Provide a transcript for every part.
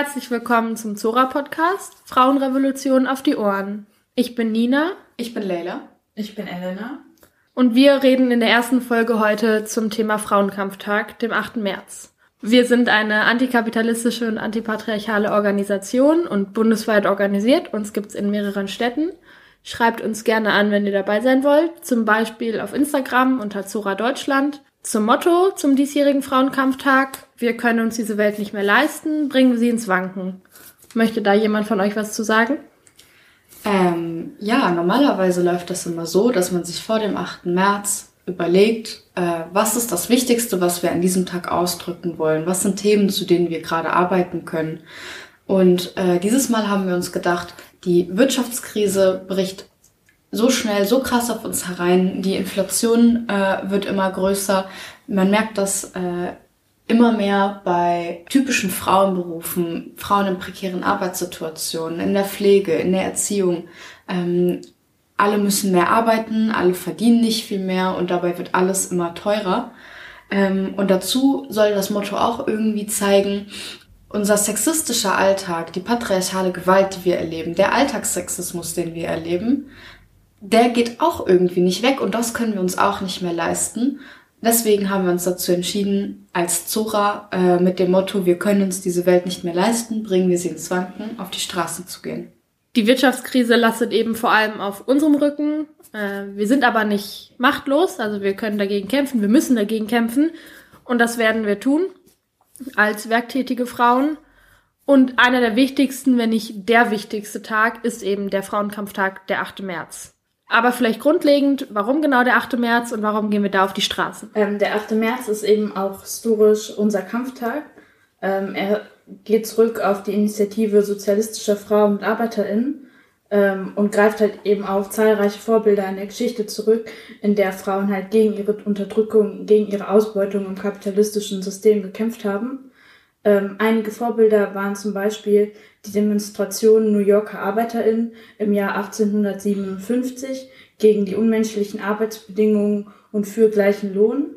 Herzlich willkommen zum Zora Podcast Frauenrevolution auf die Ohren. Ich bin Nina. Ich bin Leila. Ich bin Elena. Und wir reden in der ersten Folge heute zum Thema Frauenkampftag, dem 8. März. Wir sind eine antikapitalistische und antipatriarchale Organisation und bundesweit organisiert. Uns gibt's in mehreren Städten. Schreibt uns gerne an, wenn ihr dabei sein wollt. Zum Beispiel auf Instagram unter Zora Deutschland. Zum Motto zum diesjährigen Frauenkampftag. Wir können uns diese Welt nicht mehr leisten, bringen wir sie ins Wanken. Möchte da jemand von euch was zu sagen? Ähm, ja, normalerweise läuft das immer so, dass man sich vor dem 8. März überlegt, äh, was ist das Wichtigste, was wir an diesem Tag ausdrücken wollen? Was sind Themen, zu denen wir gerade arbeiten können? Und äh, dieses Mal haben wir uns gedacht, die Wirtschaftskrise bricht so schnell, so krass auf uns herein. Die Inflation äh, wird immer größer. Man merkt das äh, immer mehr bei typischen Frauenberufen, Frauen in prekären Arbeitssituationen, in der Pflege, in der Erziehung. Ähm, alle müssen mehr arbeiten, alle verdienen nicht viel mehr und dabei wird alles immer teurer. Ähm, und dazu soll das Motto auch irgendwie zeigen, unser sexistischer Alltag, die patriarchale Gewalt, die wir erleben, der Alltagssexismus, den wir erleben, der geht auch irgendwie nicht weg und das können wir uns auch nicht mehr leisten. Deswegen haben wir uns dazu entschieden, als Zora äh, mit dem Motto, wir können uns diese Welt nicht mehr leisten, bringen wir sie ins Wanken, auf die Straße zu gehen. Die Wirtschaftskrise lastet eben vor allem auf unserem Rücken. Äh, wir sind aber nicht machtlos, also wir können dagegen kämpfen, wir müssen dagegen kämpfen und das werden wir tun als werktätige Frauen. Und einer der wichtigsten, wenn nicht der wichtigste Tag, ist eben der Frauenkampftag, der 8. März. Aber vielleicht grundlegend, warum genau der 8. März und warum gehen wir da auf die Straßen? Ähm, der 8. März ist eben auch historisch unser Kampftag. Ähm, er geht zurück auf die Initiative sozialistischer Frauen und ArbeiterInnen ähm, und greift halt eben auf zahlreiche Vorbilder in der Geschichte zurück, in der Frauen halt gegen ihre Unterdrückung, gegen ihre Ausbeutung im kapitalistischen System gekämpft haben. Ähm, einige Vorbilder waren zum Beispiel die Demonstrationen New Yorker ArbeiterInnen im Jahr 1857 gegen die unmenschlichen Arbeitsbedingungen und für gleichen Lohn.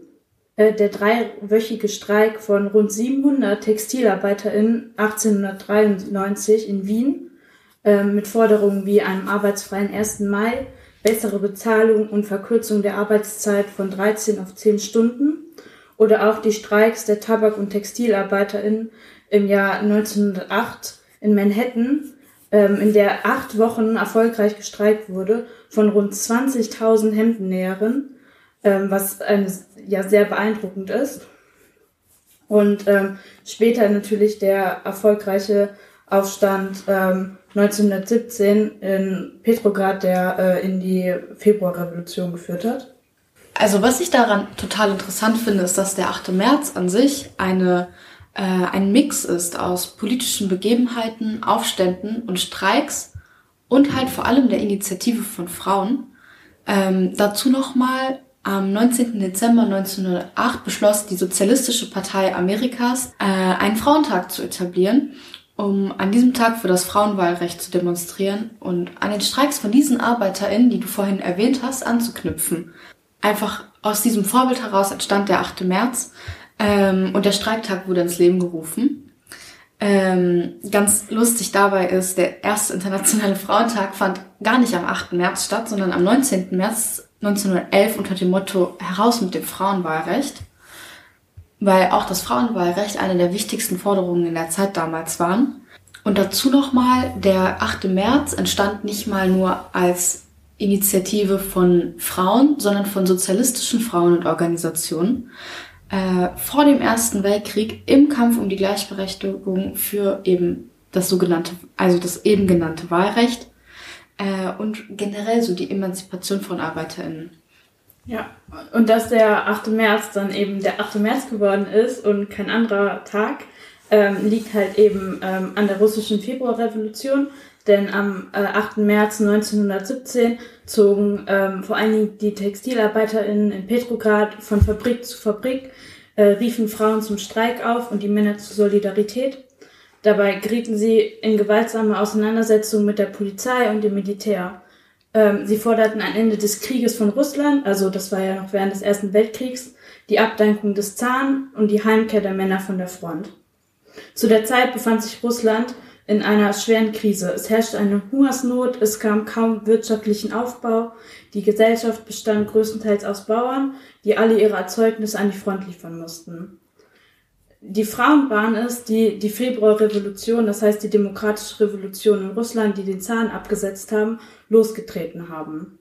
Äh, der dreiwöchige Streik von rund 700 TextilarbeiterInnen 1893 in Wien äh, mit Forderungen wie einem arbeitsfreien 1. Mai, bessere Bezahlung und Verkürzung der Arbeitszeit von 13 auf 10 Stunden oder auch die Streiks der Tabak- und TextilarbeiterInnen im Jahr 1908 in Manhattan, ähm, in der acht Wochen erfolgreich gestreikt wurde von rund 20.000 Hemdennäherinnen, ähm, was eine, ja sehr beeindruckend ist. Und ähm, später natürlich der erfolgreiche Aufstand ähm, 1917 in Petrograd, der äh, in die Februarrevolution geführt hat. Also was ich daran total interessant finde, ist, dass der 8. März an sich eine äh, ein Mix ist aus politischen Begebenheiten, Aufständen und Streiks und halt vor allem der Initiative von Frauen. Ähm, dazu nochmal, am 19. Dezember 1908 beschloss die Sozialistische Partei Amerikas, äh, einen Frauentag zu etablieren, um an diesem Tag für das Frauenwahlrecht zu demonstrieren und an den Streiks von diesen ArbeiterInnen, die du vorhin erwähnt hast, anzuknüpfen. Einfach aus diesem Vorbild heraus entstand der 8. März, ähm, und der Streiktag wurde ins Leben gerufen. Ähm, ganz lustig dabei ist, der erste internationale Frauentag fand gar nicht am 8. März statt, sondern am 19. März 1911 unter dem Motto Heraus mit dem Frauenwahlrecht, weil auch das Frauenwahlrecht eine der wichtigsten Forderungen in der Zeit damals waren. Und dazu nochmal, der 8. März entstand nicht mal nur als Initiative von Frauen, sondern von sozialistischen Frauen und Organisationen äh, vor dem Ersten Weltkrieg im Kampf um die Gleichberechtigung für eben das sogenannte, also das eben genannte Wahlrecht äh, und generell so die Emanzipation von ArbeiterInnen. Ja, und dass der 8. März dann eben der 8. März geworden ist und kein anderer Tag, ähm, liegt halt eben ähm, an der russischen Februarrevolution. Denn am äh, 8. März 1917 zogen ähm, vor allen Dingen die TextilarbeiterInnen in Petrograd von Fabrik zu Fabrik, äh, riefen Frauen zum Streik auf und die Männer zur Solidarität. Dabei gerieten sie in gewaltsame Auseinandersetzungen mit der Polizei und dem Militär. Ähm, sie forderten ein Ende des Krieges von Russland, also das war ja noch während des Ersten Weltkriegs, die Abdankung des Zaren und die Heimkehr der Männer von der Front. Zu der Zeit befand sich Russland in einer schweren Krise. Es herrschte eine Hungersnot, es kam kaum wirtschaftlichen Aufbau, die Gesellschaft bestand größtenteils aus Bauern, die alle ihre Erzeugnisse an die Front liefern mussten. Die Frauen waren es, die die Februarrevolution, das heißt die demokratische Revolution in Russland, die den Zahn abgesetzt haben, losgetreten haben.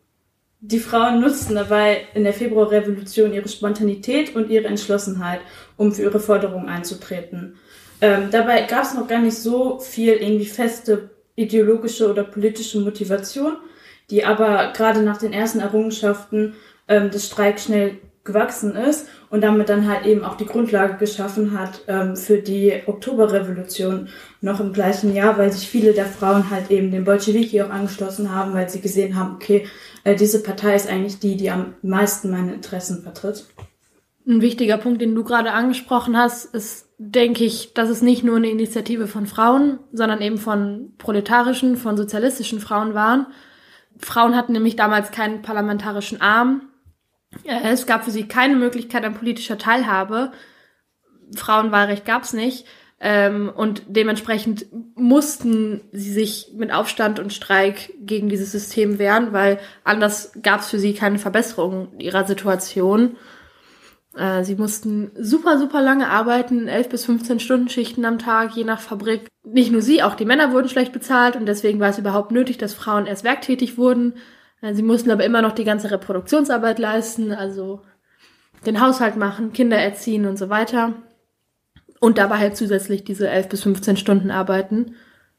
Die Frauen nutzten dabei in der Februarrevolution ihre Spontanität und ihre Entschlossenheit, um für ihre Forderungen einzutreten. Ähm, dabei gab es noch gar nicht so viel irgendwie feste ideologische oder politische Motivation, die aber gerade nach den ersten Errungenschaften ähm, des Streiks schnell gewachsen ist und damit dann halt eben auch die Grundlage geschaffen hat ähm, für die Oktoberrevolution noch im gleichen Jahr, weil sich viele der Frauen halt eben den Bolschewiki auch angeschlossen haben, weil sie gesehen haben, okay, äh, diese Partei ist eigentlich die, die am meisten meine Interessen vertritt. Ein wichtiger Punkt, den du gerade angesprochen hast, ist, denke ich, dass es nicht nur eine Initiative von Frauen, sondern eben von proletarischen, von sozialistischen Frauen waren. Frauen hatten nämlich damals keinen parlamentarischen Arm. Es gab für sie keine Möglichkeit an politischer Teilhabe. Frauenwahlrecht gab es nicht. Ähm, und dementsprechend mussten sie sich mit Aufstand und Streik gegen dieses System wehren, weil anders gab es für sie keine Verbesserung ihrer Situation. Äh, sie mussten super, super lange arbeiten, 11 bis 15 Stunden Schichten am Tag, je nach Fabrik. Nicht nur sie, auch die Männer wurden schlecht bezahlt und deswegen war es überhaupt nötig, dass Frauen erst werktätig wurden. Äh, sie mussten aber immer noch die ganze Reproduktionsarbeit leisten, also den Haushalt machen, Kinder erziehen und so weiter. Und dabei halt zusätzlich diese 11 bis 15 Stunden arbeiten.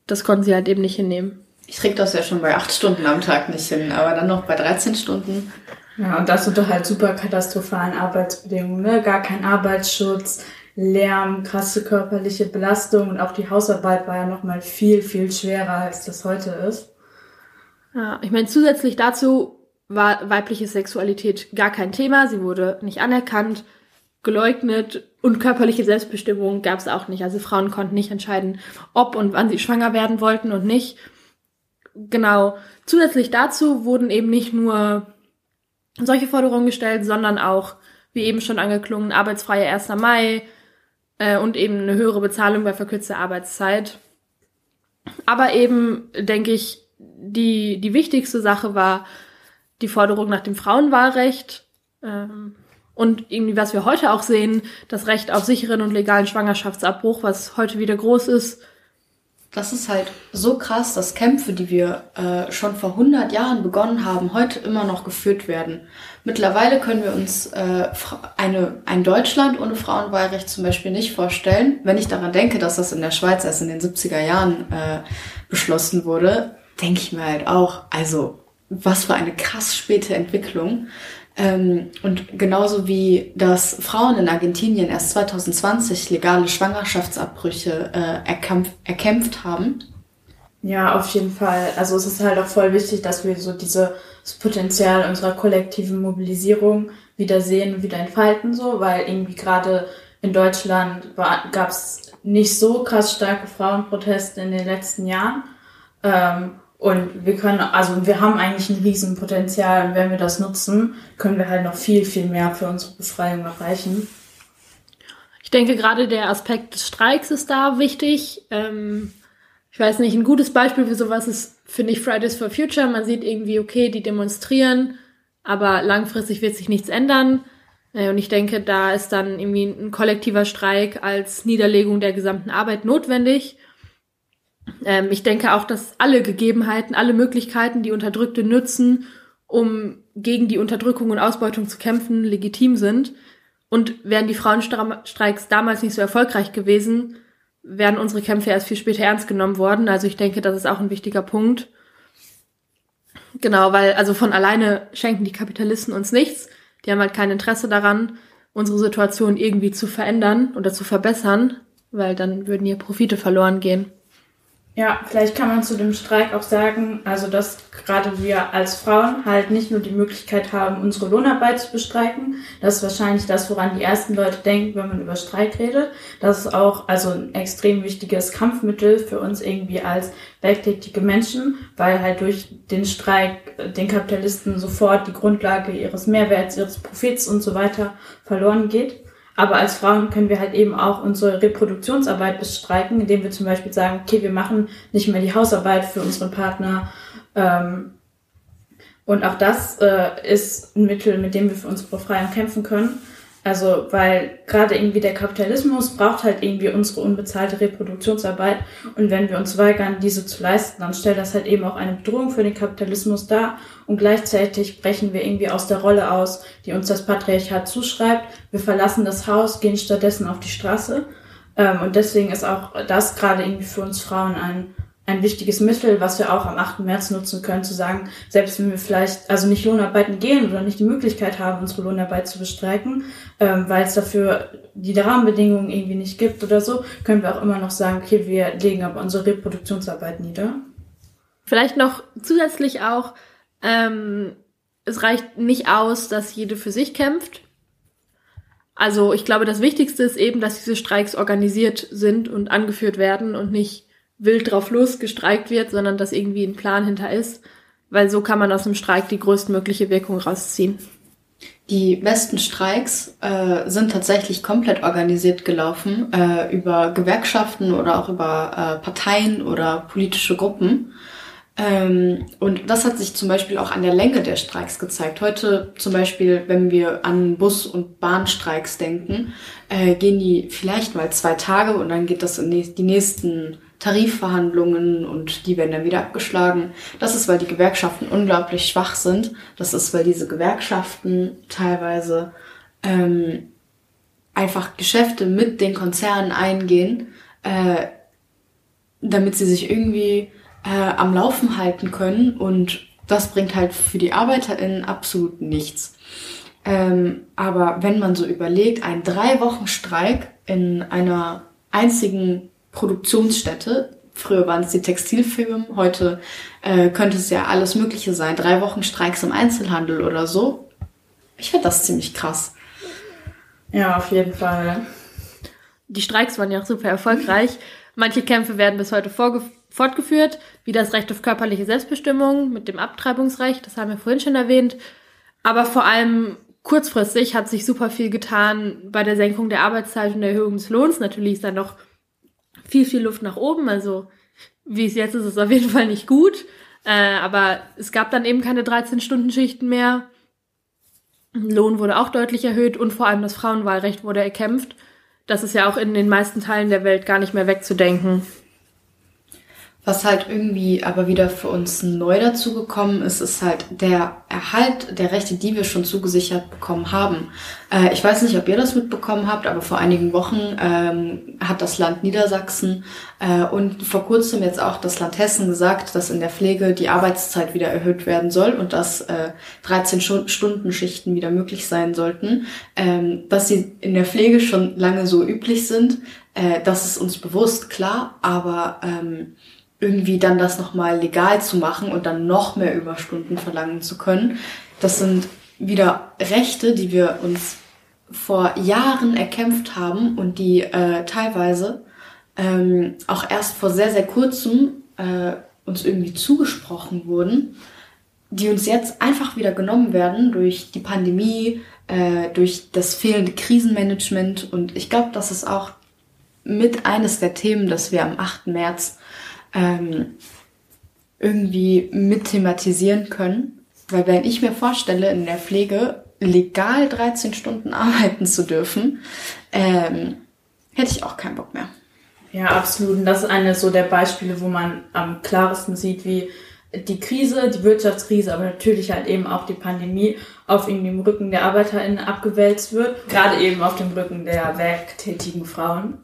Das konnten sie halt eben nicht hinnehmen. Ich krieg das ja schon bei 8 Stunden am Tag nicht hin, aber dann noch bei 13 Stunden. Ja, und das unter halt super katastrophalen Arbeitsbedingungen, ne? Gar kein Arbeitsschutz, Lärm, krasse körperliche Belastung und auch die Hausarbeit war ja nochmal viel, viel schwerer, als das heute ist. Ja, ich meine, zusätzlich dazu war weibliche Sexualität gar kein Thema. Sie wurde nicht anerkannt, geleugnet und körperliche Selbstbestimmung gab es auch nicht. Also Frauen konnten nicht entscheiden, ob und wann sie schwanger werden wollten und nicht. Genau. Zusätzlich dazu wurden eben nicht nur solche Forderungen gestellt, sondern auch, wie eben schon angeklungen, arbeitsfreie 1. Mai äh, und eben eine höhere Bezahlung bei verkürzter Arbeitszeit. Aber eben, denke ich, die, die wichtigste Sache war die Forderung nach dem Frauenwahlrecht. Ähm, und irgendwie, was wir heute auch sehen, das Recht auf sicheren und legalen Schwangerschaftsabbruch, was heute wieder groß ist, das ist halt so krass, dass Kämpfe, die wir äh, schon vor 100 Jahren begonnen haben, heute immer noch geführt werden. Mittlerweile können wir uns äh, eine, ein Deutschland ohne Frauenwahlrecht zum Beispiel nicht vorstellen. Wenn ich daran denke, dass das in der Schweiz erst in den 70er Jahren äh, beschlossen wurde, denke ich mir halt auch, also was für eine krass späte Entwicklung. Ähm, und genauso wie dass Frauen in Argentinien erst 2020 legale Schwangerschaftsabbrüche äh, erkämpft, erkämpft haben. Ja, auf jeden Fall. Also es ist halt auch voll wichtig, dass wir so dieses Potenzial unserer kollektiven Mobilisierung wieder sehen und wieder entfalten, so, weil irgendwie gerade in Deutschland gab es nicht so krass starke Frauenproteste in den letzten Jahren. Ähm, und wir können, also wir haben eigentlich ein Riesenpotenzial und wenn wir das nutzen, können wir halt noch viel, viel mehr für unsere Befreiung erreichen. Ich denke, gerade der Aspekt des Streiks ist da wichtig. Ähm, ich weiß nicht, ein gutes Beispiel für sowas ist, finde ich, Fridays for Future. Man sieht irgendwie, okay, die demonstrieren, aber langfristig wird sich nichts ändern. Äh, und ich denke, da ist dann irgendwie ein kollektiver Streik als Niederlegung der gesamten Arbeit notwendig. Ähm, ich denke auch, dass alle Gegebenheiten, alle Möglichkeiten, die Unterdrückte nutzen, um gegen die Unterdrückung und Ausbeutung zu kämpfen, legitim sind. Und wären die Frauenstreiks damals nicht so erfolgreich gewesen, wären unsere Kämpfe erst viel später ernst genommen worden. Also ich denke, das ist auch ein wichtiger Punkt. Genau, weil also von alleine schenken die Kapitalisten uns nichts. Die haben halt kein Interesse daran, unsere Situation irgendwie zu verändern oder zu verbessern, weil dann würden hier Profite verloren gehen. Ja, vielleicht kann man zu dem Streik auch sagen, also dass gerade wir als Frauen halt nicht nur die Möglichkeit haben, unsere Lohnarbeit zu bestreiken. Das ist wahrscheinlich das, woran die ersten Leute denken, wenn man über Streik redet. Das ist auch also ein extrem wichtiges Kampfmittel für uns irgendwie als werktätige Menschen, weil halt durch den Streik den Kapitalisten sofort die Grundlage ihres Mehrwerts, ihres Profits und so weiter verloren geht. Aber als Frauen können wir halt eben auch unsere Reproduktionsarbeit bestreiken, indem wir zum Beispiel sagen, okay, wir machen nicht mehr die Hausarbeit für unseren Partner. Ähm, und auch das äh, ist ein Mittel, mit dem wir für unsere Befreiung kämpfen können. Also, weil gerade irgendwie der Kapitalismus braucht halt irgendwie unsere unbezahlte Reproduktionsarbeit. Und wenn wir uns weigern, diese zu leisten, dann stellt das halt eben auch eine Bedrohung für den Kapitalismus dar. Und gleichzeitig brechen wir irgendwie aus der Rolle aus, die uns das Patriarchat zuschreibt. Wir verlassen das Haus, gehen stattdessen auf die Straße. Ähm, und deswegen ist auch das gerade irgendwie für uns Frauen ein ein wichtiges Mittel, was wir auch am 8. März nutzen können, zu sagen, selbst wenn wir vielleicht also nicht Lohnarbeiten gehen oder nicht die Möglichkeit haben, unsere Lohnarbeit zu bestreiken, ähm, weil es dafür die Rahmenbedingungen irgendwie nicht gibt oder so, können wir auch immer noch sagen, okay, wir legen aber unsere Reproduktionsarbeit nieder. Vielleicht noch zusätzlich auch, ähm, es reicht nicht aus, dass jede für sich kämpft. Also ich glaube, das Wichtigste ist eben, dass diese Streiks organisiert sind und angeführt werden und nicht wild drauf los gestreikt wird, sondern dass irgendwie ein Plan hinter ist, weil so kann man aus dem Streik die größtmögliche Wirkung rausziehen. Die besten Streiks äh, sind tatsächlich komplett organisiert gelaufen äh, über Gewerkschaften oder auch über äh, Parteien oder politische Gruppen. Ähm, und das hat sich zum Beispiel auch an der Länge der Streiks gezeigt. Heute zum Beispiel, wenn wir an Bus- und Bahnstreiks denken, äh, gehen die vielleicht mal zwei Tage und dann geht das in die nächsten Tarifverhandlungen und die werden dann wieder abgeschlagen. Das ist, weil die Gewerkschaften unglaublich schwach sind. Das ist, weil diese Gewerkschaften teilweise ähm, einfach Geschäfte mit den Konzernen eingehen, äh, damit sie sich irgendwie äh, am Laufen halten können. Und das bringt halt für die ArbeiterInnen absolut nichts. Ähm, aber wenn man so überlegt, ein drei Wochen Streik in einer einzigen Produktionsstätte. Früher waren es die Textilfirmen, heute äh, könnte es ja alles Mögliche sein. Drei Wochen Streiks im Einzelhandel oder so. Ich finde das ziemlich krass. Ja, auf jeden Fall. Die Streiks waren ja auch super erfolgreich. Manche Kämpfe werden bis heute fortgeführt, wie das Recht auf körperliche Selbstbestimmung mit dem Abtreibungsrecht, das haben wir vorhin schon erwähnt. Aber vor allem kurzfristig hat sich super viel getan bei der Senkung der Arbeitszeit und der Erhöhung des Lohns. Natürlich ist da noch viel, viel Luft nach oben. Also wie es jetzt ist, ist es auf jeden Fall nicht gut. Äh, aber es gab dann eben keine 13-Stunden-Schichten mehr. Lohn wurde auch deutlich erhöht und vor allem das Frauenwahlrecht wurde erkämpft. Das ist ja auch in den meisten Teilen der Welt gar nicht mehr wegzudenken. Was halt irgendwie aber wieder für uns neu dazugekommen ist, ist halt der Erhalt der Rechte, die wir schon zugesichert bekommen haben. Äh, ich weiß nicht, ob ihr das mitbekommen habt, aber vor einigen Wochen ähm, hat das Land Niedersachsen äh, und vor kurzem jetzt auch das Land Hessen gesagt, dass in der Pflege die Arbeitszeit wieder erhöht werden soll und dass äh, 13-Stunden-Schichten wieder möglich sein sollten. Ähm, dass sie in der Pflege schon lange so üblich sind, äh, das ist uns bewusst, klar, aber ähm, irgendwie dann das nochmal legal zu machen und dann noch mehr Überstunden verlangen zu können. Das sind wieder Rechte, die wir uns vor Jahren erkämpft haben und die äh, teilweise ähm, auch erst vor sehr, sehr kurzem äh, uns irgendwie zugesprochen wurden, die uns jetzt einfach wieder genommen werden durch die Pandemie, äh, durch das fehlende Krisenmanagement. Und ich glaube, das ist auch mit eines der Themen, dass wir am 8. März ähm, irgendwie mit thematisieren können. Weil wenn ich mir vorstelle, in der Pflege legal 13 Stunden arbeiten zu dürfen, ähm, hätte ich auch keinen Bock mehr. Ja, absolut. Und das ist eines so der Beispiele, wo man am klarsten sieht, wie die Krise, die Wirtschaftskrise, aber natürlich halt eben auch die Pandemie auf irgendwie dem Rücken der ArbeiterInnen abgewälzt wird. Gerade eben auf dem Rücken der werktätigen Frauen.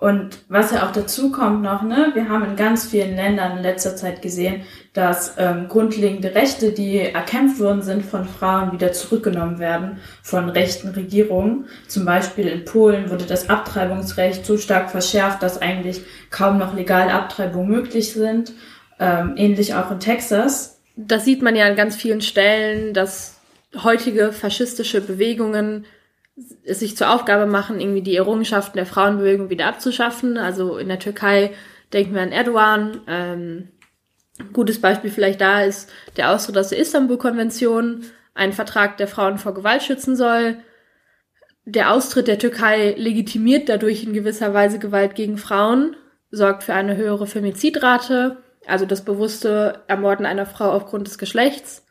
Und was ja auch dazu kommt noch, ne, wir haben in ganz vielen Ländern in letzter Zeit gesehen, dass ähm, grundlegende Rechte, die erkämpft worden sind von Frauen, wieder zurückgenommen werden von rechten Regierungen. Zum Beispiel in Polen wurde das Abtreibungsrecht so stark verschärft, dass eigentlich kaum noch legale Abtreibungen möglich sind. Ähm, ähnlich auch in Texas. Das sieht man ja an ganz vielen Stellen, dass heutige faschistische Bewegungen es sich zur Aufgabe machen, irgendwie die Errungenschaften der Frauenbewegung wieder abzuschaffen. Also in der Türkei denken wir an Erdogan. Ähm, gutes Beispiel vielleicht da ist der Austritt aus der Istanbul-Konvention, ein Vertrag, der Frauen vor Gewalt schützen soll. Der Austritt der Türkei legitimiert dadurch in gewisser Weise Gewalt gegen Frauen, sorgt für eine höhere Femizidrate, also das bewusste Ermorden einer Frau aufgrund des Geschlechts.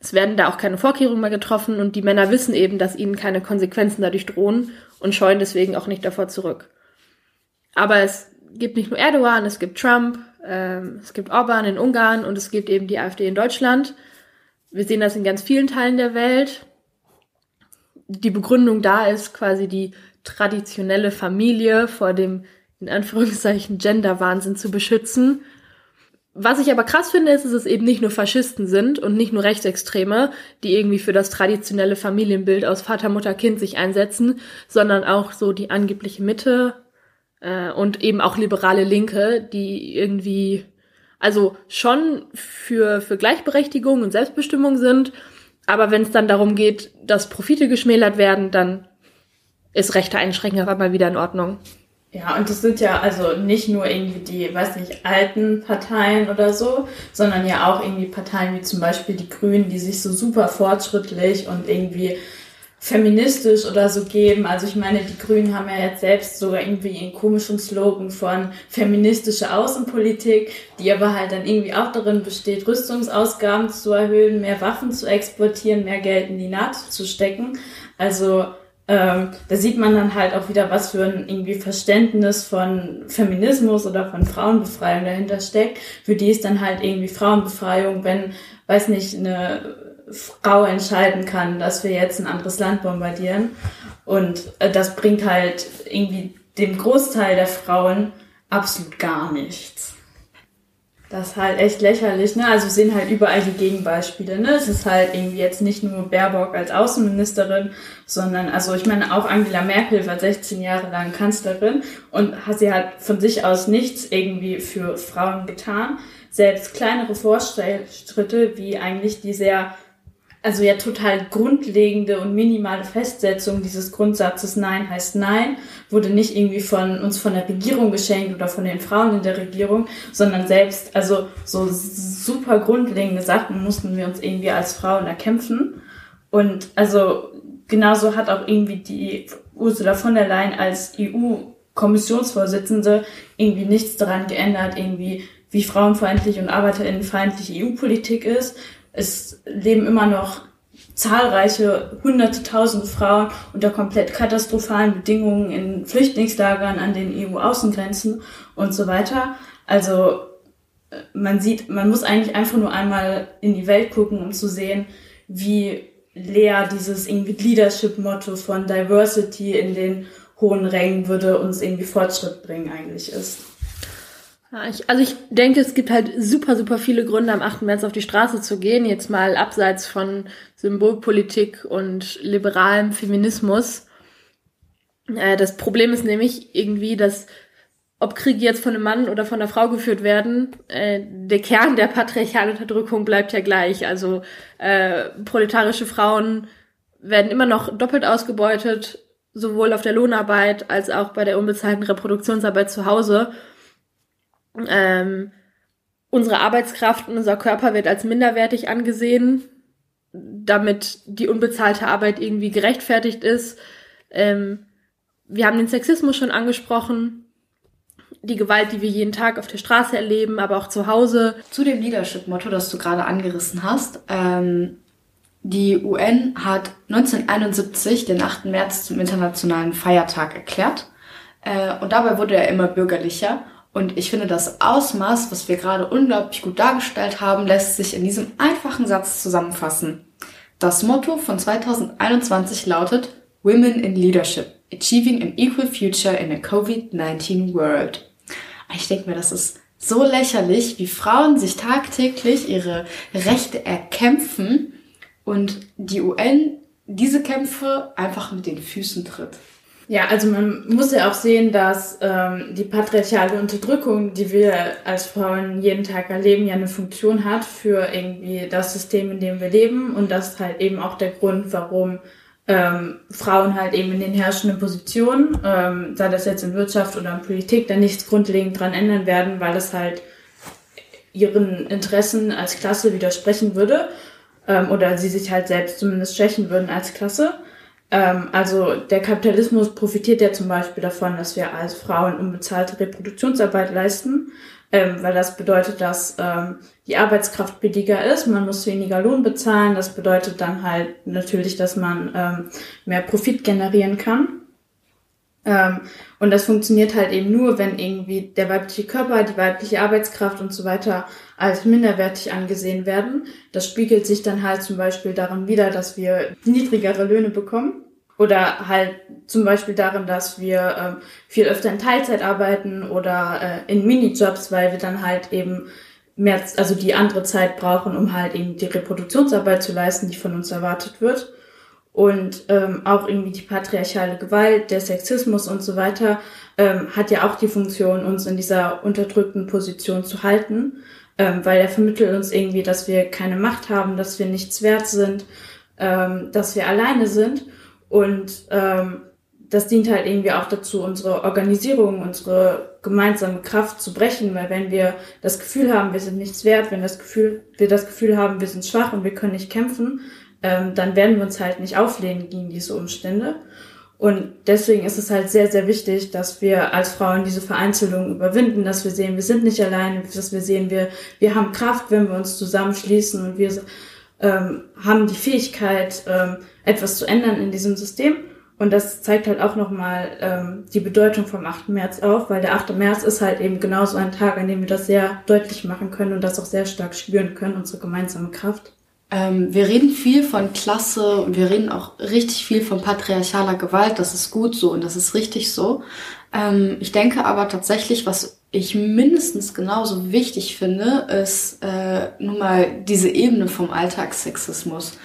Es werden da auch keine Vorkehrungen mehr getroffen und die Männer wissen eben, dass ihnen keine Konsequenzen dadurch drohen und scheuen deswegen auch nicht davor zurück. Aber es gibt nicht nur Erdogan, es gibt Trump, ähm, es gibt Orban in Ungarn und es gibt eben die AfD in Deutschland. Wir sehen das in ganz vielen Teilen der Welt. Die Begründung da ist quasi die traditionelle Familie vor dem in Anführungszeichen Gender-Wahnsinn zu beschützen was ich aber krass finde, ist, dass es eben nicht nur Faschisten sind und nicht nur Rechtsextreme, die irgendwie für das traditionelle Familienbild aus Vater, Mutter, Kind sich einsetzen, sondern auch so die angebliche Mitte äh, und eben auch liberale Linke, die irgendwie also schon für, für Gleichberechtigung und Selbstbestimmung sind, aber wenn es dann darum geht, dass Profite geschmälert werden, dann ist rechte Einschränkung aber mal wieder in Ordnung. Ja, und das sind ja also nicht nur irgendwie die, weiß nicht, alten Parteien oder so, sondern ja auch irgendwie Parteien wie zum Beispiel die Grünen, die sich so super fortschrittlich und irgendwie feministisch oder so geben. Also ich meine, die Grünen haben ja jetzt selbst sogar irgendwie einen komischen Slogan von feministische Außenpolitik, die aber halt dann irgendwie auch darin besteht, Rüstungsausgaben zu erhöhen, mehr Waffen zu exportieren, mehr Geld in die NATO zu stecken. Also ähm, da sieht man dann halt auch wieder, was für ein irgendwie Verständnis von Feminismus oder von Frauenbefreiung dahinter steckt. Für die ist dann halt irgendwie Frauenbefreiung, wenn, weiß nicht, eine Frau entscheiden kann, dass wir jetzt ein anderes Land bombardieren. Und äh, das bringt halt irgendwie dem Großteil der Frauen absolut gar nichts. Das ist halt echt lächerlich, ne? Also sehen halt überall die Gegenbeispiele, ne? Es ist halt irgendwie jetzt nicht nur Baerbock als Außenministerin, sondern, also ich meine, auch Angela Merkel war 16 Jahre lang Kanzlerin und hat sie halt von sich aus nichts irgendwie für Frauen getan. Selbst kleinere Fortschritte, wie eigentlich die sehr also ja total grundlegende und minimale Festsetzung dieses Grundsatzes Nein heißt Nein, wurde nicht irgendwie von uns von der Regierung geschenkt oder von den Frauen in der Regierung, sondern selbst, also so super grundlegende Sachen mussten wir uns irgendwie als Frauen erkämpfen. Und also genauso hat auch irgendwie die Ursula von der Leyen als EU-Kommissionsvorsitzende irgendwie nichts daran geändert, irgendwie wie frauenfeindlich und arbeiterinnenfeindlich EU-Politik ist es leben immer noch zahlreiche hunderte tausende Frauen unter komplett katastrophalen Bedingungen in Flüchtlingslagern an den EU-Außengrenzen und so weiter. Also äh, man sieht, man muss eigentlich einfach nur einmal in die Welt gucken, um zu sehen, wie leer dieses irgendwie Leadership-Motto von Diversity in den hohen Rängen würde uns irgendwie Fortschritt bringen eigentlich ist. Ich, also ich denke, es gibt halt super, super viele Gründe, am 8. März auf die Straße zu gehen. Jetzt mal abseits von Symbolpolitik und liberalem Feminismus. Äh, das Problem ist nämlich irgendwie, dass ob Kriege jetzt von einem Mann oder von einer Frau geführt werden, äh, der Kern der patriarchalen Unterdrückung bleibt ja gleich. Also äh, proletarische Frauen werden immer noch doppelt ausgebeutet, sowohl auf der Lohnarbeit als auch bei der unbezahlten Reproduktionsarbeit zu Hause. Ähm, unsere Arbeitskraft und unser Körper wird als minderwertig angesehen, damit die unbezahlte Arbeit irgendwie gerechtfertigt ist. Ähm, wir haben den Sexismus schon angesprochen, die Gewalt, die wir jeden Tag auf der Straße erleben, aber auch zu Hause. Zu dem Leadership-Motto, das du gerade angerissen hast. Ähm, die UN hat 1971 den 8. März zum internationalen Feiertag erklärt. Äh, und dabei wurde er immer bürgerlicher. Und ich finde, das Ausmaß, was wir gerade unglaublich gut dargestellt haben, lässt sich in diesem einfachen Satz zusammenfassen. Das Motto von 2021 lautet Women in Leadership, Achieving an Equal Future in a COVID-19 World. Ich denke mir, das ist so lächerlich, wie Frauen sich tagtäglich ihre Rechte erkämpfen und die UN diese Kämpfe einfach mit den Füßen tritt. Ja, also man muss ja auch sehen, dass ähm, die patriarchale Unterdrückung, die wir als Frauen jeden Tag erleben, ja eine Funktion hat für irgendwie das System, in dem wir leben. Und das ist halt eben auch der Grund, warum ähm, Frauen halt eben in den herrschenden Positionen, ähm, sei das jetzt in Wirtschaft oder in Politik, da nichts grundlegend dran ändern werden, weil es halt ihren Interessen als Klasse widersprechen würde ähm, oder sie sich halt selbst zumindest schwächen würden als Klasse. Ähm, also der Kapitalismus profitiert ja zum Beispiel davon, dass wir als Frauen unbezahlte Reproduktionsarbeit leisten, ähm, weil das bedeutet, dass ähm, die Arbeitskraft billiger ist, man muss weniger Lohn bezahlen, das bedeutet dann halt natürlich, dass man mehr Profit generieren kann. Und das funktioniert halt eben nur, wenn irgendwie der weibliche Körper, die weibliche Arbeitskraft und so weiter als minderwertig angesehen werden. Das spiegelt sich dann halt zum Beispiel darin wieder, dass wir niedrigere Löhne bekommen. Oder halt zum Beispiel darin, dass wir ähm, viel öfter in Teilzeit arbeiten oder äh, in Minijobs, weil wir dann halt eben mehr, also die andere Zeit brauchen, um halt eben die Reproduktionsarbeit zu leisten, die von uns erwartet wird und ähm, auch irgendwie die patriarchale Gewalt, der Sexismus und so weiter ähm, hat ja auch die Funktion, uns in dieser unterdrückten Position zu halten, ähm, weil er vermittelt uns irgendwie, dass wir keine Macht haben, dass wir nichts wert sind, ähm, dass wir alleine sind und ähm, das dient halt irgendwie auch dazu, unsere Organisierung, unsere gemeinsame Kraft zu brechen, weil wenn wir das Gefühl haben, wir sind nichts wert, wenn das Gefühl, wir das Gefühl haben, wir sind schwach und wir können nicht kämpfen, ähm, dann werden wir uns halt nicht auflehnen gegen diese Umstände. Und deswegen ist es halt sehr, sehr wichtig, dass wir als Frauen diese Vereinzelung überwinden, dass wir sehen, wir sind nicht alleine, dass wir sehen, wir, wir haben Kraft, wenn wir uns zusammenschließen und wir ähm, haben die Fähigkeit, ähm, etwas zu ändern in diesem System. Und das zeigt halt auch nochmal ähm, die Bedeutung vom 8. März auf, weil der 8. März ist halt eben genauso ein Tag, an dem wir das sehr deutlich machen können und das auch sehr stark spüren können, unsere gemeinsame Kraft. Ähm, wir reden viel von Klasse und wir reden auch richtig viel von patriarchaler Gewalt. Das ist gut so und das ist richtig so. Ähm, ich denke aber tatsächlich, was ich mindestens genauso wichtig finde, ist äh, nun mal diese Ebene vom Alltagssexismus.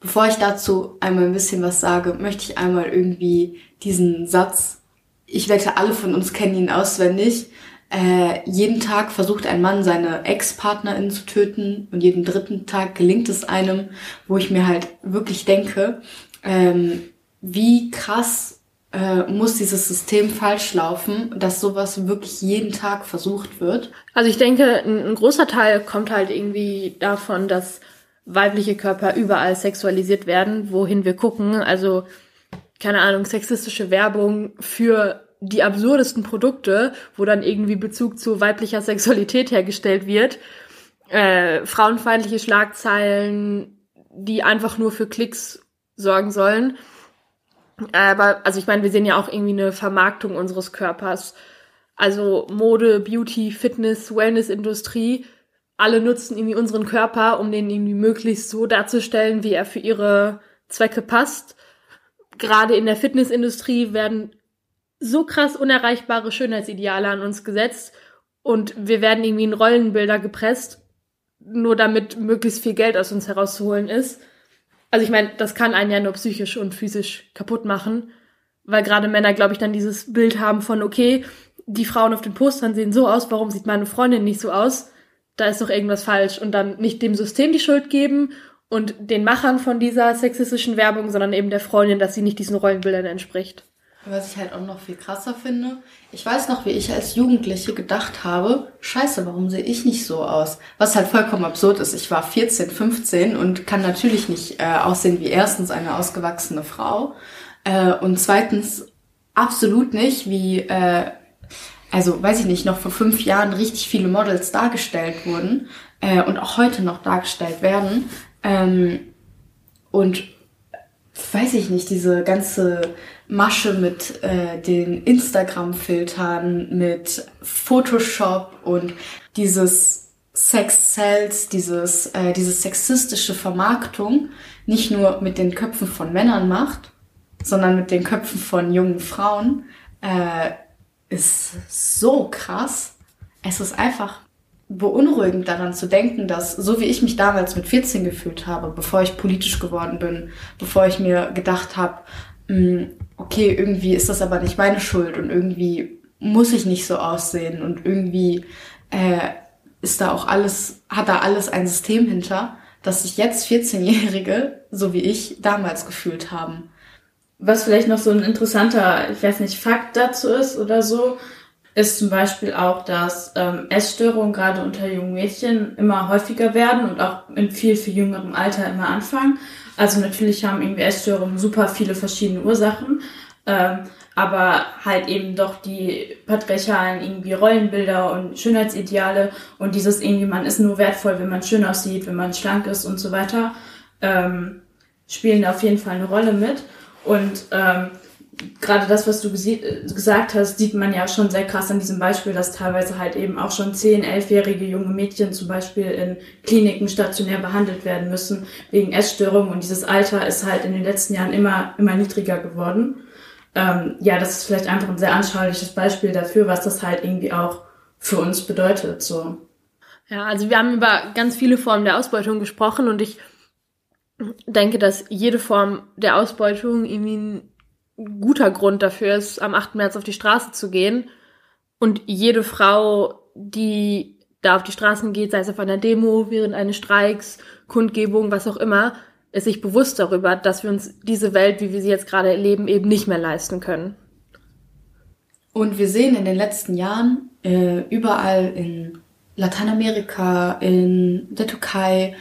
Bevor ich dazu einmal ein bisschen was sage, möchte ich einmal irgendwie diesen Satz, ich wette, alle von uns kennen ihn auswendig, äh, jeden Tag versucht ein Mann seine Ex-Partnerin zu töten und jeden dritten Tag gelingt es einem, wo ich mir halt wirklich denke, ähm, wie krass äh, muss dieses System falsch laufen, dass sowas wirklich jeden Tag versucht wird. Also ich denke, ein, ein großer Teil kommt halt irgendwie davon, dass weibliche Körper überall sexualisiert werden, wohin wir gucken. Also keine Ahnung, sexistische Werbung für die absurdesten Produkte, wo dann irgendwie Bezug zu weiblicher Sexualität hergestellt wird, äh, frauenfeindliche Schlagzeilen, die einfach nur für Klicks sorgen sollen. Aber, also ich meine, wir sehen ja auch irgendwie eine Vermarktung unseres Körpers. Also Mode, Beauty, Fitness, Wellness-Industrie, alle nutzen irgendwie unseren Körper, um den irgendwie möglichst so darzustellen, wie er für ihre Zwecke passt. Gerade in der Fitnessindustrie werden so krass unerreichbare Schönheitsideale an uns gesetzt und wir werden irgendwie in Rollenbilder gepresst, nur damit möglichst viel Geld aus uns herauszuholen ist. Also ich meine, das kann einen ja nur psychisch und physisch kaputt machen, weil gerade Männer, glaube ich, dann dieses Bild haben von, okay, die Frauen auf den Postern sehen so aus, warum sieht meine Freundin nicht so aus? Da ist doch irgendwas falsch und dann nicht dem System die Schuld geben und den Machern von dieser sexistischen Werbung, sondern eben der Freundin, dass sie nicht diesen Rollenbildern entspricht. Was ich halt auch noch viel krasser finde, ich weiß noch, wie ich als Jugendliche gedacht habe, scheiße, warum sehe ich nicht so aus? Was halt vollkommen absurd ist. Ich war 14, 15 und kann natürlich nicht äh, aussehen wie erstens eine ausgewachsene Frau äh, und zweitens absolut nicht wie, äh, also weiß ich nicht, noch vor fünf Jahren richtig viele Models dargestellt wurden äh, und auch heute noch dargestellt werden. Ähm, und weiß ich nicht, diese ganze Masche mit äh, den Instagram-Filtern, mit Photoshop und dieses Sex Cells, dieses, äh, diese sexistische Vermarktung nicht nur mit den Köpfen von Männern macht, sondern mit den Köpfen von jungen Frauen, äh, ist so krass. Es ist einfach beunruhigend daran zu denken, dass so wie ich mich damals mit 14 gefühlt habe, bevor ich politisch geworden bin, bevor ich mir gedacht habe, hm, okay, irgendwie ist das aber nicht meine Schuld und irgendwie muss ich nicht so aussehen und irgendwie äh, ist da auch alles, hat da alles ein System hinter, dass sich jetzt 14-Jährige, so wie ich, damals gefühlt haben. Was vielleicht noch so ein interessanter, ich weiß nicht, Fakt dazu ist oder so, ist zum Beispiel auch, dass ähm, Essstörungen gerade unter jungen Mädchen immer häufiger werden und auch in viel, viel jüngerem Alter immer anfangen. Also natürlich haben irgendwie Essstörungen super viele verschiedene Ursachen, ähm, aber halt eben doch die patriarchalen irgendwie Rollenbilder und Schönheitsideale und dieses irgendwie, man ist nur wertvoll, wenn man schön aussieht, wenn man schlank ist und so weiter, ähm, spielen da auf jeden Fall eine Rolle mit. Und ähm, gerade das, was du gesagt hast, sieht man ja schon sehr krass an diesem Beispiel, dass teilweise halt eben auch schon 10-, 11-jährige junge Mädchen zum Beispiel in Kliniken stationär behandelt werden müssen wegen Essstörungen und dieses Alter ist halt in den letzten Jahren immer, immer niedriger geworden. Ähm, ja, das ist vielleicht einfach ein sehr anschauliches Beispiel dafür, was das halt irgendwie auch für uns bedeutet, so. Ja, also wir haben über ganz viele Formen der Ausbeutung gesprochen und ich denke, dass jede Form der Ausbeutung irgendwie guter Grund dafür ist, am 8. März auf die Straße zu gehen. Und jede Frau, die da auf die Straßen geht, sei es auf einer Demo, während eines Streiks, Kundgebung, was auch immer, ist sich bewusst darüber, dass wir uns diese Welt, wie wir sie jetzt gerade erleben, eben nicht mehr leisten können. Und wir sehen in den letzten Jahren äh, überall in Lateinamerika, in der Türkei,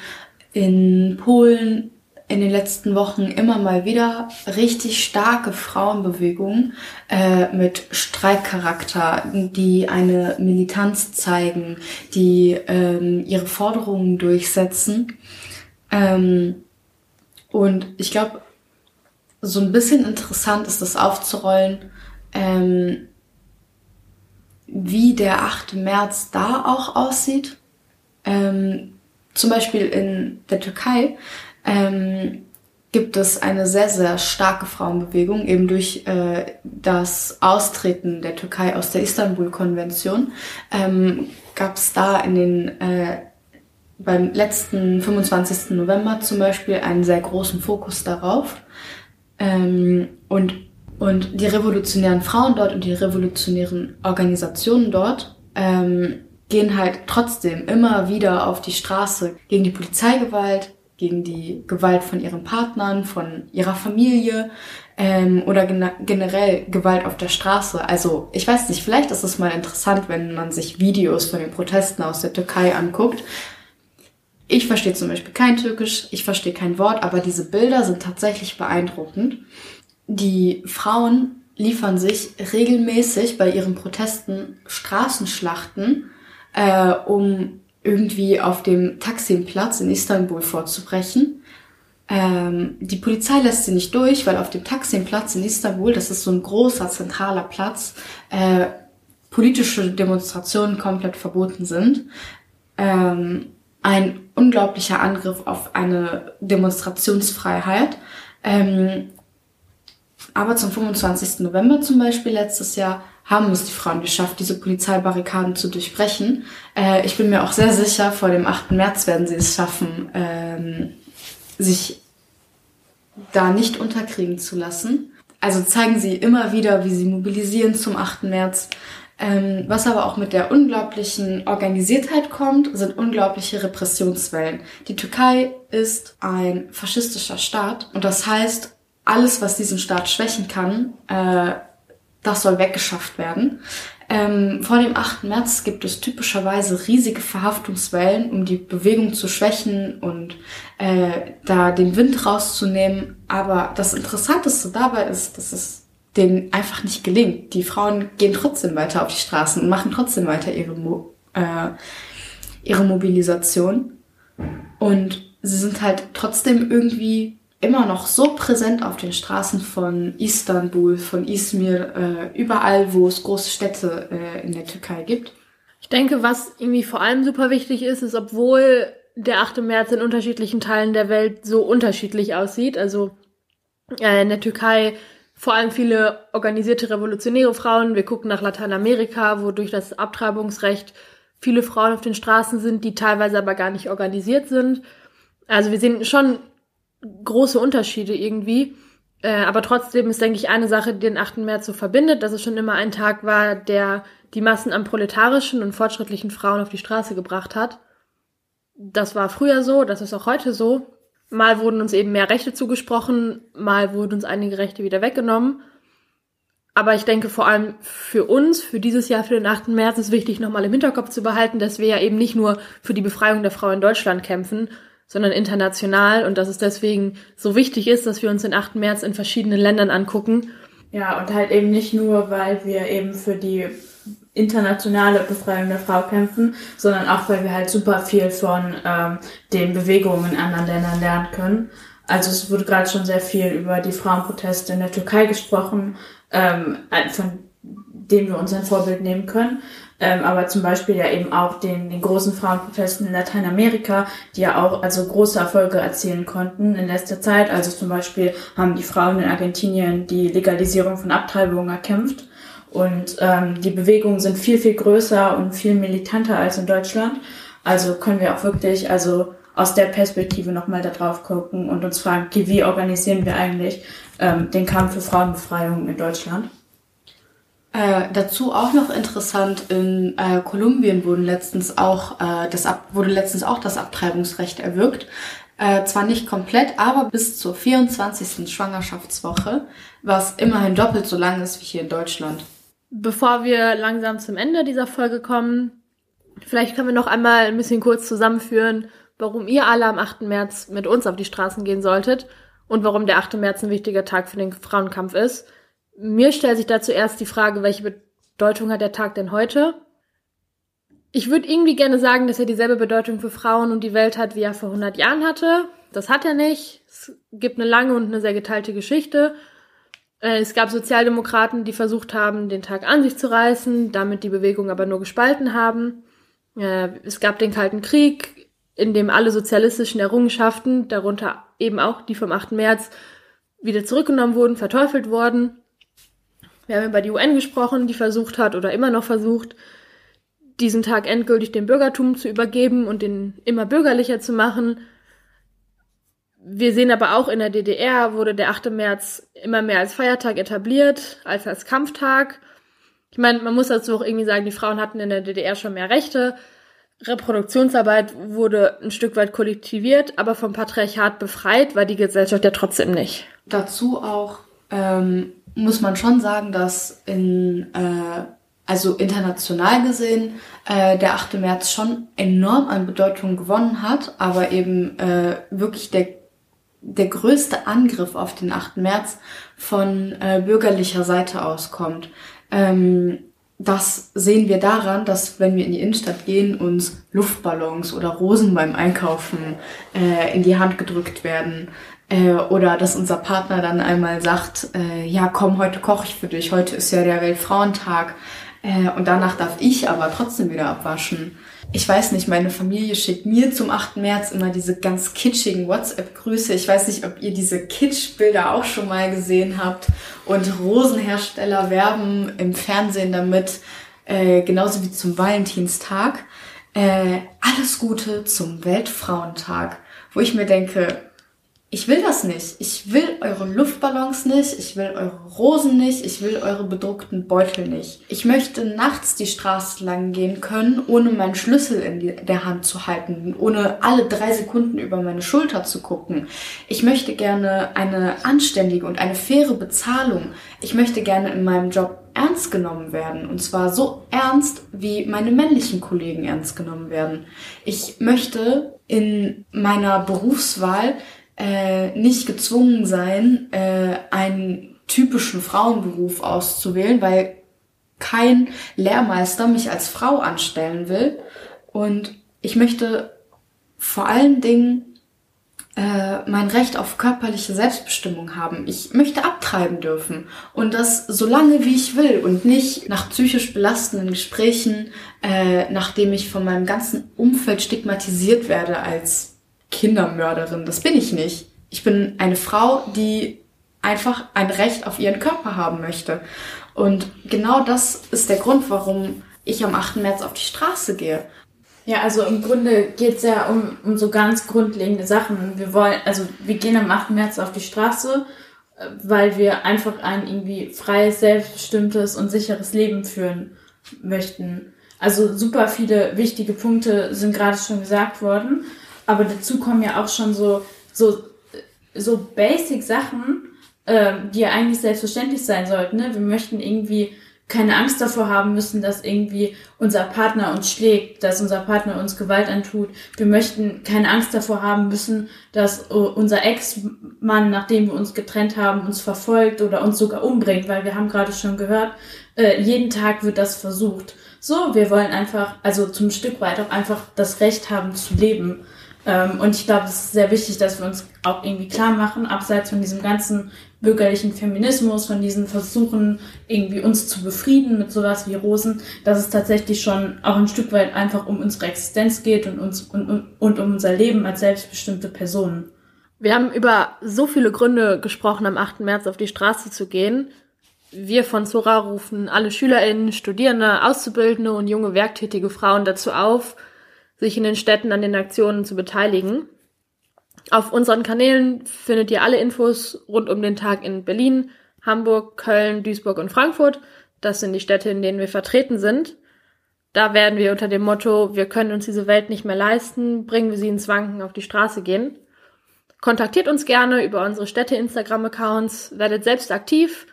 in Polen, in den letzten Wochen immer mal wieder richtig starke Frauenbewegungen äh, mit Streikcharakter, die eine Militanz zeigen, die ähm, ihre Forderungen durchsetzen. Ähm, und ich glaube, so ein bisschen interessant ist das aufzurollen, ähm, wie der 8. März da auch aussieht. Ähm, zum Beispiel in der Türkei ähm, gibt es eine sehr, sehr starke Frauenbewegung, eben durch äh, das Austreten der Türkei aus der Istanbul-Konvention. Ähm, Gab es da in den äh, beim letzten 25. November zum Beispiel einen sehr großen Fokus darauf. Ähm, und, und die revolutionären Frauen dort und die revolutionären Organisationen dort ähm, gehen halt trotzdem immer wieder auf die Straße gegen die Polizeigewalt, gegen die Gewalt von ihren Partnern, von ihrer Familie ähm, oder gen generell Gewalt auf der Straße. Also ich weiß nicht, vielleicht ist es mal interessant, wenn man sich Videos von den Protesten aus der Türkei anguckt. Ich verstehe zum Beispiel kein Türkisch, ich verstehe kein Wort, aber diese Bilder sind tatsächlich beeindruckend. Die Frauen liefern sich regelmäßig bei ihren Protesten Straßenschlachten, äh, um irgendwie auf dem Taksimplatz in Istanbul vorzubrechen. Ähm, die Polizei lässt sie nicht durch, weil auf dem Taksimplatz in Istanbul, das ist so ein großer zentraler Platz, äh, politische Demonstrationen komplett verboten sind. Ähm, ein unglaublicher Angriff auf eine Demonstrationsfreiheit. Ähm, aber zum 25. November zum Beispiel letztes Jahr haben es die Frauen geschafft, diese Polizeibarrikaden zu durchbrechen. Äh, ich bin mir auch sehr sicher, vor dem 8. März werden sie es schaffen, ähm, sich da nicht unterkriegen zu lassen. Also zeigen sie immer wieder, wie sie mobilisieren zum 8. März. Ähm, was aber auch mit der unglaublichen Organisiertheit kommt, sind unglaubliche Repressionswellen. Die Türkei ist ein faschistischer Staat und das heißt, alles, was diesen Staat schwächen kann, äh, das soll weggeschafft werden. Ähm, vor dem 8. März gibt es typischerweise riesige Verhaftungswellen, um die Bewegung zu schwächen und äh, da den Wind rauszunehmen. Aber das Interessanteste dabei ist, dass es denen einfach nicht gelingt. Die Frauen gehen trotzdem weiter auf die Straßen und machen trotzdem weiter ihre, Mo äh, ihre Mobilisation. Und sie sind halt trotzdem irgendwie immer noch so präsent auf den Straßen von Istanbul, von Izmir, äh, überall, wo es große Städte äh, in der Türkei gibt. Ich denke, was irgendwie vor allem super wichtig ist, ist, obwohl der 8. März in unterschiedlichen Teilen der Welt so unterschiedlich aussieht, also äh, in der Türkei vor allem viele organisierte revolutionäre Frauen. Wir gucken nach Lateinamerika, wo durch das Abtreibungsrecht viele Frauen auf den Straßen sind, die teilweise aber gar nicht organisiert sind. Also wir sehen schon große Unterschiede irgendwie. Äh, aber trotzdem ist, denke ich, eine Sache, die den 8. März so verbindet, dass es schon immer ein Tag war, der die Massen an proletarischen und fortschrittlichen Frauen auf die Straße gebracht hat. Das war früher so, das ist auch heute so. Mal wurden uns eben mehr Rechte zugesprochen, mal wurden uns einige Rechte wieder weggenommen. Aber ich denke vor allem für uns, für dieses Jahr, für den 8. März ist wichtig, nochmal im Hinterkopf zu behalten, dass wir ja eben nicht nur für die Befreiung der Frau in Deutschland kämpfen, sondern international und dass es deswegen so wichtig ist, dass wir uns den 8. März in verschiedenen Ländern angucken. Ja, und halt eben nicht nur, weil wir eben für die internationale Befreiung der Frau kämpfen, sondern auch, weil wir halt super viel von ähm, den Bewegungen in anderen Ländern lernen können. Also es wurde gerade schon sehr viel über die Frauenproteste in der Türkei gesprochen, ähm, von denen wir uns ein Vorbild nehmen können. Ähm, aber zum Beispiel ja eben auch den, den großen Frauenprotesten in Lateinamerika, die ja auch also große Erfolge erzielen konnten in letzter Zeit. Also zum Beispiel haben die Frauen in Argentinien die Legalisierung von Abtreibungen erkämpft. Und ähm, die Bewegungen sind viel, viel größer und viel militanter als in Deutschland. Also können wir auch wirklich also aus der Perspektive nochmal da drauf gucken und uns fragen, okay, wie organisieren wir eigentlich ähm, den Kampf für Frauenbefreiung in Deutschland? Äh, dazu auch noch interessant, in äh, Kolumbien wurden letztens auch, äh, das Ab wurde letztens auch das Abtreibungsrecht erwirkt. Äh, zwar nicht komplett, aber bis zur 24. Schwangerschaftswoche, was immerhin doppelt so lang ist wie hier in Deutschland. Bevor wir langsam zum Ende dieser Folge kommen, vielleicht können wir noch einmal ein bisschen kurz zusammenführen, warum ihr alle am 8. März mit uns auf die Straßen gehen solltet und warum der 8. März ein wichtiger Tag für den Frauenkampf ist. Mir stellt sich da zuerst die Frage, welche Bedeutung hat der Tag denn heute? Ich würde irgendwie gerne sagen, dass er dieselbe Bedeutung für Frauen und die Welt hat, wie er vor 100 Jahren hatte. Das hat er nicht. Es gibt eine lange und eine sehr geteilte Geschichte. Äh, es gab Sozialdemokraten, die versucht haben, den Tag an sich zu reißen, damit die Bewegung aber nur gespalten haben. Äh, es gab den Kalten Krieg, in dem alle sozialistischen Errungenschaften, darunter eben auch die vom 8. März, wieder zurückgenommen wurden, verteufelt wurden. Wir haben über die UN gesprochen, die versucht hat oder immer noch versucht, diesen Tag endgültig dem Bürgertum zu übergeben und den immer bürgerlicher zu machen. Wir sehen aber auch in der DDR wurde der 8. März immer mehr als Feiertag etabliert, als als Kampftag. Ich meine, man muss dazu auch irgendwie sagen, die Frauen hatten in der DDR schon mehr Rechte. Reproduktionsarbeit wurde ein Stück weit kollektiviert, aber vom Patriarchat befreit war die Gesellschaft ja trotzdem nicht. Dazu auch ähm, muss man schon sagen, dass in, äh, also international gesehen, äh, der 8. März schon enorm an Bedeutung gewonnen hat, aber eben äh, wirklich der, der größte Angriff auf den 8. März von äh, bürgerlicher Seite auskommt. Ähm, das sehen wir daran, dass wenn wir in die Innenstadt gehen, uns Luftballons oder Rosen beim Einkaufen äh, in die Hand gedrückt werden. Äh, oder dass unser Partner dann einmal sagt, äh, ja komm, heute koche ich für dich, heute ist ja der Weltfrauentag. Äh, und danach darf ich aber trotzdem wieder abwaschen. Ich weiß nicht, meine Familie schickt mir zum 8. März immer diese ganz kitschigen WhatsApp-Grüße. Ich weiß nicht, ob ihr diese Kitsch-Bilder auch schon mal gesehen habt. Und Rosenhersteller werben im Fernsehen damit, äh, genauso wie zum Valentinstag. Äh, alles Gute zum Weltfrauentag. Wo ich mir denke, ich will das nicht. Ich will eure Luftballons nicht, ich will eure Rosen nicht, ich will eure bedruckten Beutel nicht. Ich möchte nachts die Straße lang gehen können, ohne meinen Schlüssel in die, der Hand zu halten, ohne alle drei Sekunden über meine Schulter zu gucken. Ich möchte gerne eine anständige und eine faire Bezahlung. Ich möchte gerne in meinem Job ernst genommen werden. Und zwar so ernst, wie meine männlichen Kollegen ernst genommen werden. Ich möchte in meiner Berufswahl äh, nicht gezwungen sein, äh, einen typischen Frauenberuf auszuwählen, weil kein Lehrmeister mich als Frau anstellen will. Und ich möchte vor allen Dingen äh, mein Recht auf körperliche Selbstbestimmung haben. Ich möchte abtreiben dürfen. Und das so lange wie ich will und nicht nach psychisch belastenden Gesprächen, äh, nachdem ich von meinem ganzen Umfeld stigmatisiert werde als Kindermörderin. Das bin ich nicht. Ich bin eine Frau, die einfach ein Recht auf ihren Körper haben möchte. Und genau das ist der Grund, warum ich am 8. März auf die Straße gehe. Ja, also im Grunde geht es ja um, um so ganz grundlegende Sachen. Wir wollen, also wir gehen am 8. März auf die Straße, äh, weil wir einfach ein irgendwie freies, selbstbestimmtes und sicheres Leben führen möchten. Also super viele wichtige Punkte sind gerade schon gesagt worden. Aber dazu kommen ja auch schon so, so, so basic Sachen, ähm, die ja eigentlich selbstverständlich sein sollten. Ne? Wir möchten irgendwie keine Angst davor haben müssen, dass irgendwie unser Partner uns schlägt, dass unser Partner uns Gewalt antut. Wir möchten keine Angst davor haben müssen, dass unser Ex-Mann, nachdem wir uns getrennt haben, uns verfolgt oder uns sogar umbringt, weil wir haben gerade schon gehört, äh, jeden Tag wird das versucht. So, wir wollen einfach, also zum Stück weit auch einfach das Recht haben zu leben. Ähm, und ich glaube, es ist sehr wichtig, dass wir uns auch irgendwie klar machen, abseits von diesem ganzen bürgerlichen Feminismus, von diesen Versuchen, irgendwie uns zu befrieden mit sowas wie Rosen, dass es tatsächlich schon auch ein Stück weit einfach um unsere Existenz geht und uns und, und, um unser Leben als selbstbestimmte Personen. Wir haben über so viele Gründe gesprochen, am 8. März auf die Straße zu gehen. Wir von Zora rufen alle SchülerInnen, Studierende, Auszubildende und junge werktätige Frauen dazu auf, sich in den Städten an den Aktionen zu beteiligen. Auf unseren Kanälen findet ihr alle Infos rund um den Tag in Berlin, Hamburg, Köln, Duisburg und Frankfurt. Das sind die Städte, in denen wir vertreten sind. Da werden wir unter dem Motto, wir können uns diese Welt nicht mehr leisten, bringen wir sie ins Wanken auf die Straße gehen. Kontaktiert uns gerne über unsere Städte-Instagram-Accounts, werdet selbst aktiv,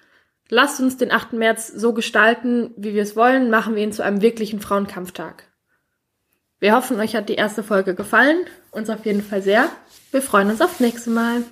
lasst uns den 8. März so gestalten, wie wir es wollen, machen wir ihn zu einem wirklichen Frauenkampftag. Wir hoffen, euch hat die erste Folge gefallen, uns auf jeden Fall sehr. Wir freuen uns aufs nächste Mal.